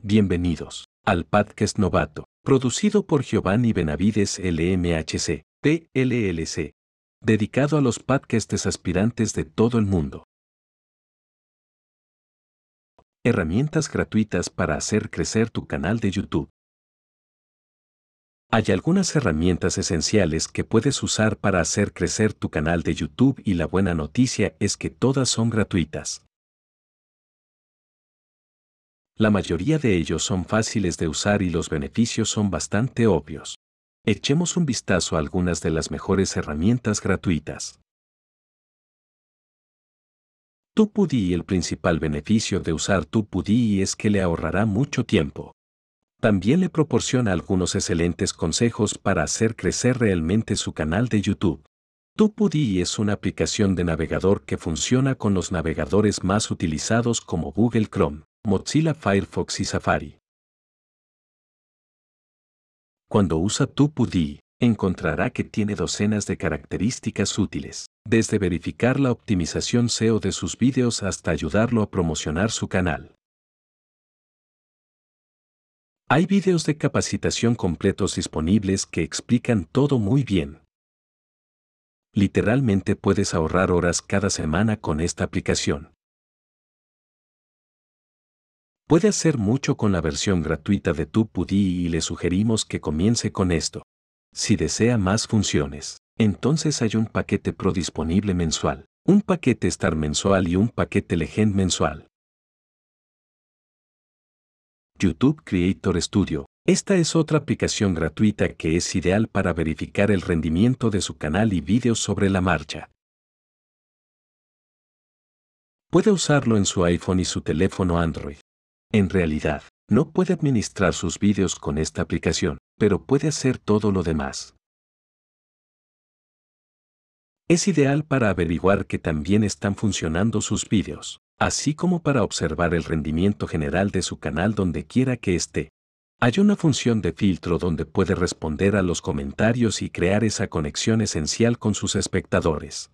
Bienvenidos al podcast novato, producido por Giovanni Benavides LMHC, PLLC, dedicado a los podcasts aspirantes de todo el mundo. Herramientas gratuitas para hacer crecer tu canal de YouTube. Hay algunas herramientas esenciales que puedes usar para hacer crecer tu canal de YouTube y la buena noticia es que todas son gratuitas. La mayoría de ellos son fáciles de usar y los beneficios son bastante obvios. Echemos un vistazo a algunas de las mejores herramientas gratuitas. TubeBuddy El principal beneficio de usar TubeBuddy es que le ahorrará mucho tiempo. También le proporciona algunos excelentes consejos para hacer crecer realmente su canal de YouTube. TubeBuddy es una aplicación de navegador que funciona con los navegadores más utilizados como Google Chrome, Mozilla Firefox y Safari. Cuando usa TubeBuddy, encontrará que tiene docenas de características útiles, desde verificar la optimización SEO de sus vídeos hasta ayudarlo a promocionar su canal. Hay vídeos de capacitación completos disponibles que explican todo muy bien. Literalmente puedes ahorrar horas cada semana con esta aplicación. Puede hacer mucho con la versión gratuita de TubeBuddy y le sugerimos que comience con esto. Si desea más funciones, entonces hay un paquete Pro disponible mensual, un paquete Star mensual y un paquete Legend mensual. YouTube Creator Studio. Esta es otra aplicación gratuita que es ideal para verificar el rendimiento de su canal y vídeos sobre la marcha. Puede usarlo en su iPhone y su teléfono Android. En realidad, no puede administrar sus vídeos con esta aplicación, pero puede hacer todo lo demás. Es ideal para averiguar que también están funcionando sus vídeos así como para observar el rendimiento general de su canal donde quiera que esté. Hay una función de filtro donde puede responder a los comentarios y crear esa conexión esencial con sus espectadores.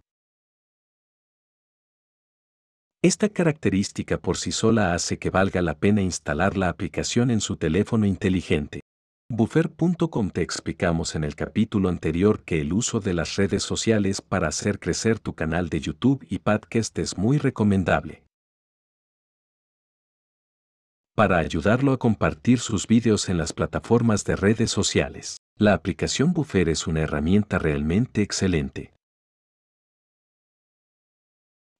Esta característica por sí sola hace que valga la pena instalar la aplicación en su teléfono inteligente. Buffer.com te explicamos en el capítulo anterior que el uso de las redes sociales para hacer crecer tu canal de YouTube y podcast es muy recomendable. para ayudarlo a compartir sus vídeos en las plataformas de redes sociales. La aplicación Buffer es una herramienta realmente excelente.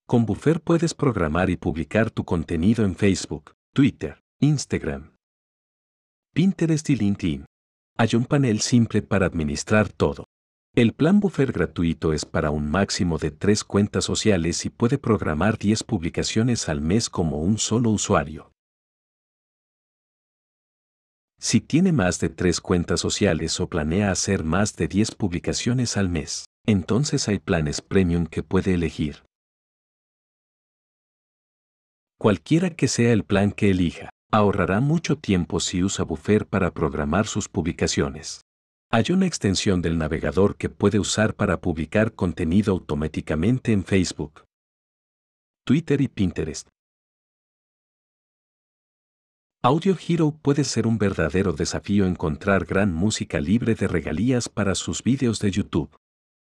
Con Buffer puedes programar y publicar tu contenido en Facebook, Twitter, Instagram, Pinterest y LinkedIn. Hay un panel simple para administrar todo. El plan Buffer gratuito es para un máximo de tres cuentas sociales y puede programar 10 publicaciones al mes como un solo usuario. Si tiene más de tres cuentas sociales o planea hacer más de 10 publicaciones al mes, entonces hay planes premium que puede elegir. Cualquiera que sea el plan que elija, ahorrará mucho tiempo si usa Buffer para programar sus publicaciones. Hay una extensión del navegador que puede usar para publicar contenido automáticamente en Facebook, Twitter y Pinterest, Audio Hero puede ser un verdadero desafío encontrar gran música libre de regalías para sus vídeos de YouTube.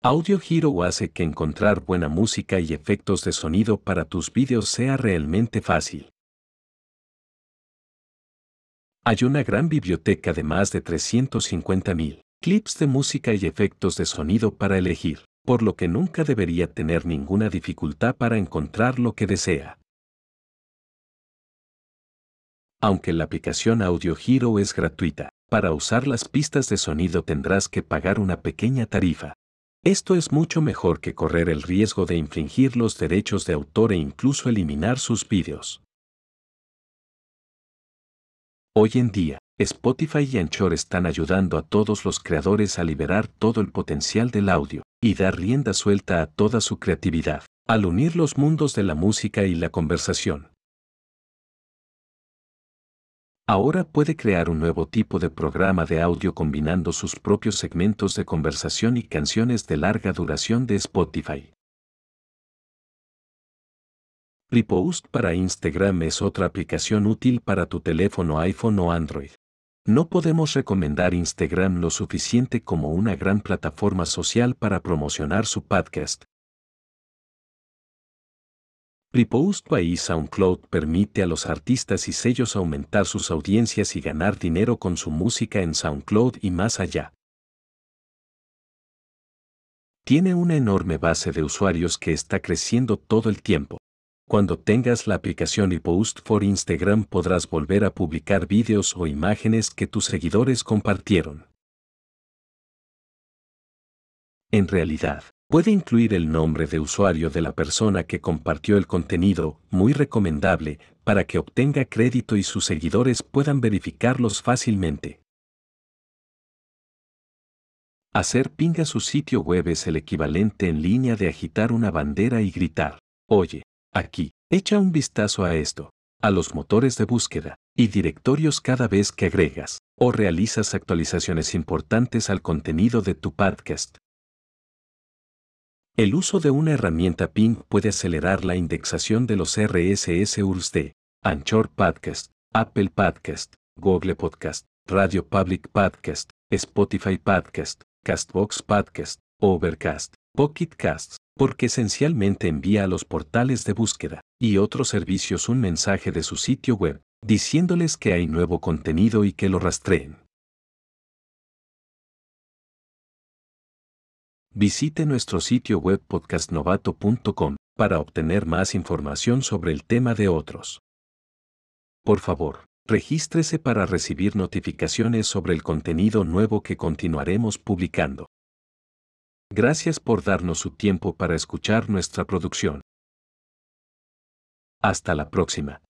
Audio Hero hace que encontrar buena música y efectos de sonido para tus vídeos sea realmente fácil. Hay una gran biblioteca de más de 350.000 clips de música y efectos de sonido para elegir, por lo que nunca debería tener ninguna dificultad para encontrar lo que desea. Aunque la aplicación Audio Hero es gratuita, para usar las pistas de sonido tendrás que pagar una pequeña tarifa. Esto es mucho mejor que correr el riesgo de infringir los derechos de autor e incluso eliminar sus vídeos. Hoy en día, Spotify y Anchor están ayudando a todos los creadores a liberar todo el potencial del audio y dar rienda suelta a toda su creatividad, al unir los mundos de la música y la conversación. Ahora puede crear un nuevo tipo de programa de audio combinando sus propios segmentos de conversación y canciones de larga duración de Spotify. Repost para Instagram es otra aplicación útil para tu teléfono iPhone o Android. No podemos recomendar Instagram lo suficiente como una gran plataforma social para promocionar su podcast. Repost by SoundCloud permite a los artistas y sellos aumentar sus audiencias y ganar dinero con su música en SoundCloud y más allá. Tiene una enorme base de usuarios que está creciendo todo el tiempo. Cuando tengas la aplicación Repost for Instagram podrás volver a publicar vídeos o imágenes que tus seguidores compartieron. En realidad, puede incluir el nombre de usuario de la persona que compartió el contenido, muy recomendable, para que obtenga crédito y sus seguidores puedan verificarlos fácilmente. Hacer ping a su sitio web es el equivalente en línea de agitar una bandera y gritar, oye, Aquí, echa un vistazo a esto, a los motores de búsqueda y directorios cada vez que agregas o realizas actualizaciones importantes al contenido de tu podcast. El uso de una herramienta Ping puede acelerar la indexación de los RSS URLs de Anchor Podcast, Apple Podcast, Google Podcast, Radio Public Podcast, Spotify Podcast, Castbox Podcast, Overcast, Pocket Casts, porque esencialmente envía a los portales de búsqueda y otros servicios un mensaje de su sitio web, diciéndoles que hay nuevo contenido y que lo rastreen. Visite nuestro sitio web podcastnovato.com para obtener más información sobre el tema de otros. Por favor, regístrese para recibir notificaciones sobre el contenido nuevo que continuaremos publicando. Gracias por darnos su tiempo para escuchar nuestra producción. Hasta la próxima.